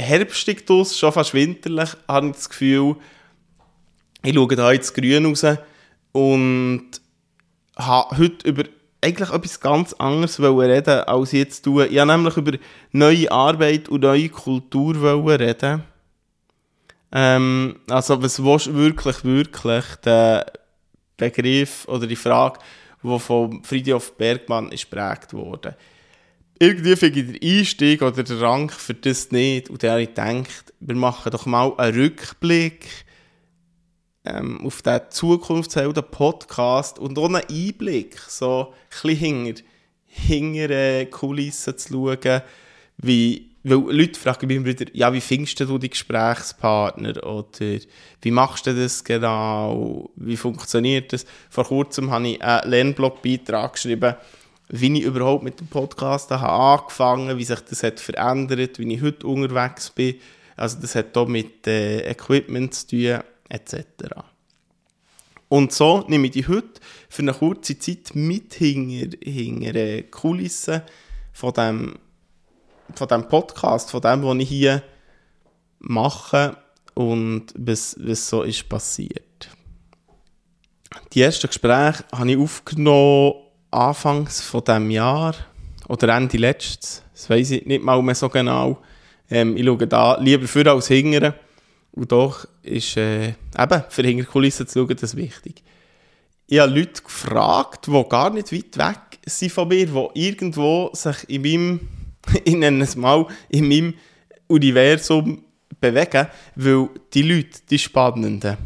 herbstig draus, schon fast winterlich, habe ich das Gefühl. Ich schaue da ins Grün raus und habe heute über eigentlich etwas ganz anderes reden, als ich jetzt tue. Ich wollte nämlich über neue Arbeit und neue Kultur reden. Ähm, also was willst wirklich, wirklich der Begriff oder die Frage, die von Friedhof Bergmann ist prägt wurde irgendwie finde ich den Einstieg oder den Rang für das nicht. Und dann habe ich gedacht, wir machen doch mal einen Rückblick ähm, auf den Zukunftshelden-Podcast und auch einen Einblick, so ein bisschen hinter, hinter Kulissen zu schauen, wie weil Leute fragen mich wieder, ja, wie findest du die Gesprächspartner oder wie machst du das genau, wie funktioniert das? Vor kurzem habe ich einen Lernblogbeitrag geschrieben, wie ich überhaupt mit dem Podcast habe angefangen, wie sich das hat verändert, wie ich heute unterwegs bin. Also das hat auch mit äh, Equipment zu tun, etc. Und so nehme ich die heute für eine kurze Zeit mit hinter, hinter Kulissen von dem, von dem Podcast, von dem, was ich hier mache und was, was so ist passiert. Die ersten Gespräche habe ich aufgenommen Anfangs von diesem Jahr oder Ende letztes, das weiß ich nicht mal mehr so genau. Ähm, ich schaue da lieber für als hingere. Und doch ist äh, eben für hinter Kulissen zu schauen, das wichtig. Ich habe Leute gefragt, die gar nicht weit weg sind von mir, die irgendwo sich in meinem, ich nenne es mal, in meinem Universum bewegen, weil die Leute, die Spannenden.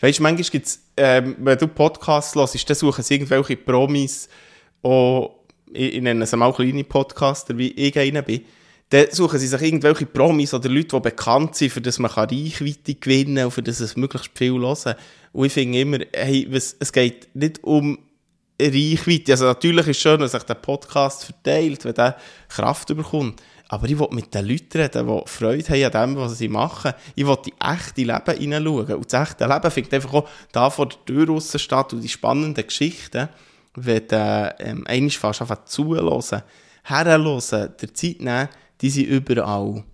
Weißt du, manchmal gibt es, ähm, wenn du Podcasts hörst, dann suchen sie irgendwelche Promis, auch, ich, ich nenne es mal kleine Podcaster, wie ich einer bin, dann suchen sie sich irgendwelche Promis oder Leute, die bekannt sind, für das man Reichweite gewinnen kann und für das es möglichst viel hören. Und ich finde immer, hey, was, es geht nicht um Reichweite. Also natürlich ist es schön, wenn sich der Podcast verteilt, wenn der Kraft bekommt. Aber ich will mit den Leuten reden, die Freude haben an dem, was sie machen. Ich will die echte Leben hineinschauen. Und das echte Leben findet einfach auch da vor der Tür raus statt und die spannenden Geschichten wenn du ähm, einmal fast einfach zuhören, herhören, der Zeit nehmen, die sind überall.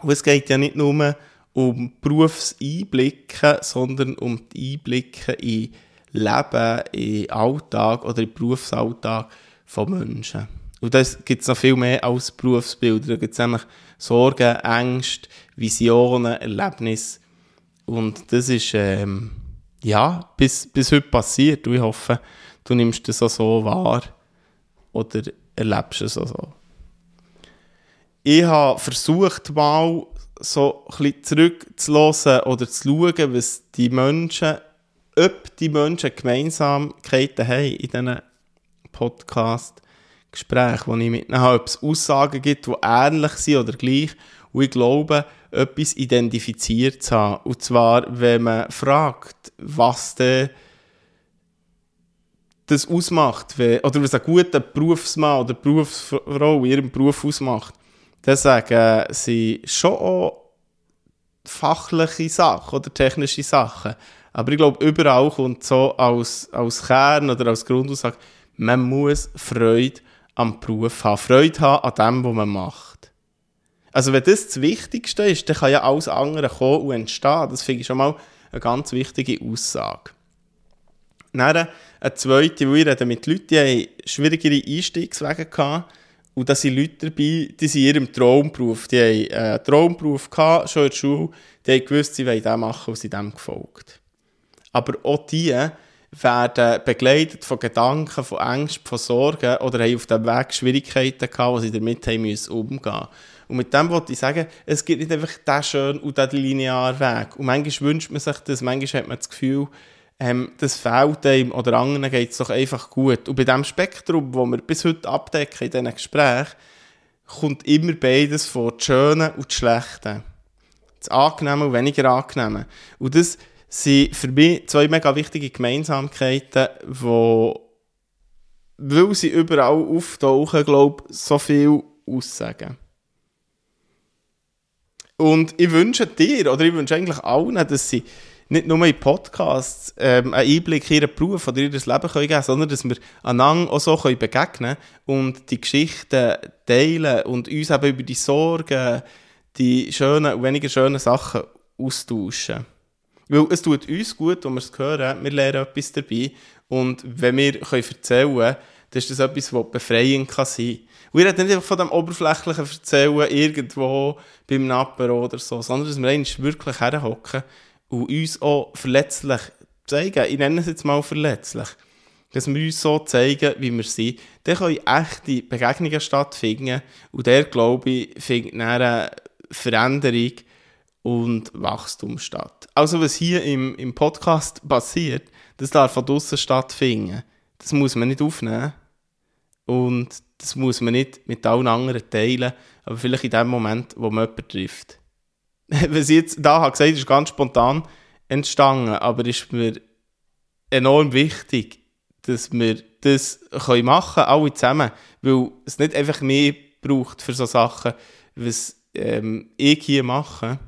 Und es geht ja nicht nur um Berufseinblicke, sondern um die Einblicke in Leben, in Alltag oder in Berufsalltag von Menschen. Und das gibt es noch viel mehr als Berufsbilder. Da gibt es nämlich Sorgen, Ängste, Visionen, Erlebnisse. Und das ist, ähm, ja, bis, bis heute passiert. Und ich hoffe, du nimmst das auch so wahr oder erlebst es auch so. Ich habe versucht, mal so ein bisschen zurückzulassen oder zu schauen, was die Menschen, ob die Menschen Gemeinsamkeiten haben in diesen Podcast-Gesprächen, die ich mit habe, ob es Aussagen gibt, die ähnlich sind oder gleich. Und ich glaube, etwas identifiziert zu haben. Und zwar, wenn man fragt, was denn das ausmacht, oder was ein guter Berufsmann oder Berufsfrau in ihrem Beruf ausmacht, dann sagen sie schon auch fachliche Sachen oder technische Sachen. Aber ich glaube, überall kommt so als, als Kern oder als Grundaussage, man muss Freude am Beruf haben, Freude haben an dem, was man macht. Also wenn das das Wichtigste ist, dann kann ja alles andere kommen und entstehen. Das finde ich schon mal eine ganz wichtige Aussage. Dann eine zweite, wo ich rede mit Leuten, die haben schwierigere Einstiegswege gehabt. Und da sind Leute dabei, die sind in ihrem Traumberuf. Die haben einen Traumberuf gehabt, schon in der Schule. Die haben gewusst, sie wollen das machen und sind dem gefolgt. Aber auch die werden begleitet von Gedanken, von Ängsten, von Sorgen oder haben auf dem Weg Schwierigkeiten gehabt, die sie damit haben müssen umgehen Und mit dem wollte ich sagen, es gibt nicht einfach den schönen und den linearen Weg. Und manchmal wünscht man sich das, manchmal hat man das Gefühl, ähm, das fehlt einem oder anderen geht es doch einfach gut. Und bei dem Spektrum, das wir bis heute abdecken in diesen Gesprächen, kommt immer beides vor, das Schöne und das Schlechte. Das Angenehme und weniger Angenehme. Und das sind für mich zwei mega wichtige Gemeinsamkeiten, die, weil sie überall auftauchen, glaube ich, so viel aussagen. Und ich wünsche dir, oder ich wünsche eigentlich allen, dass sie nicht nur in Podcasts ähm, einen Einblick in ihren Beruf oder ihr Leben können geben sondern dass wir einander auch so können begegnen und die Geschichten teilen und uns eben über die Sorgen, die schönen und weniger schönen Sachen austauschen. Weil es tut uns gut, wenn wir es hören, wir lernen etwas dabei und wenn wir können erzählen können, dann ist das etwas, was befreiend kann sein kann. Und ich rede nicht einfach von dem oberflächlichen Erzählen irgendwo beim Napper oder so, sondern dass wir eigentlich wirklich herhocken und uns auch verletzlich zeigen. Ich nenne es jetzt mal verletzlich. Dass wir uns so zeigen, wie wir sind. Dann können echte Begegnungen stattfinden. Und der, glaube ich, findet eine Veränderung und Wachstum statt. Also was hier im, im Podcast passiert, das darf von draussen stattfinden. Das muss man nicht aufnehmen. Und das muss man nicht mit allen anderen teilen, aber vielleicht in dem Moment, wo man jemanden trifft. Was ich jetzt da habe gesagt, ist ganz spontan entstanden, aber ist mir enorm wichtig, dass wir das können machen alle zusammen, weil es nicht einfach mehr braucht für so Sachen, was ähm, ich hier mache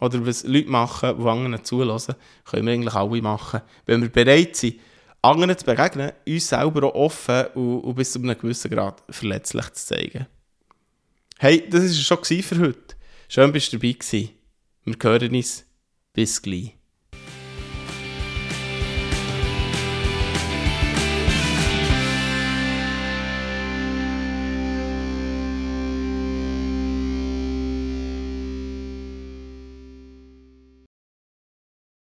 oder was Leute machen, die anderen zulassen, können wir eigentlich alle machen. Wenn wir bereit sind, anderen zu begegnen, uns selber auch offen und, und bis zu einem gewissen Grad verletzlich zu zeigen. Hey, das war es schon für heute. Schön, dass du dabei warst. Wir hören uns. Bis gleich.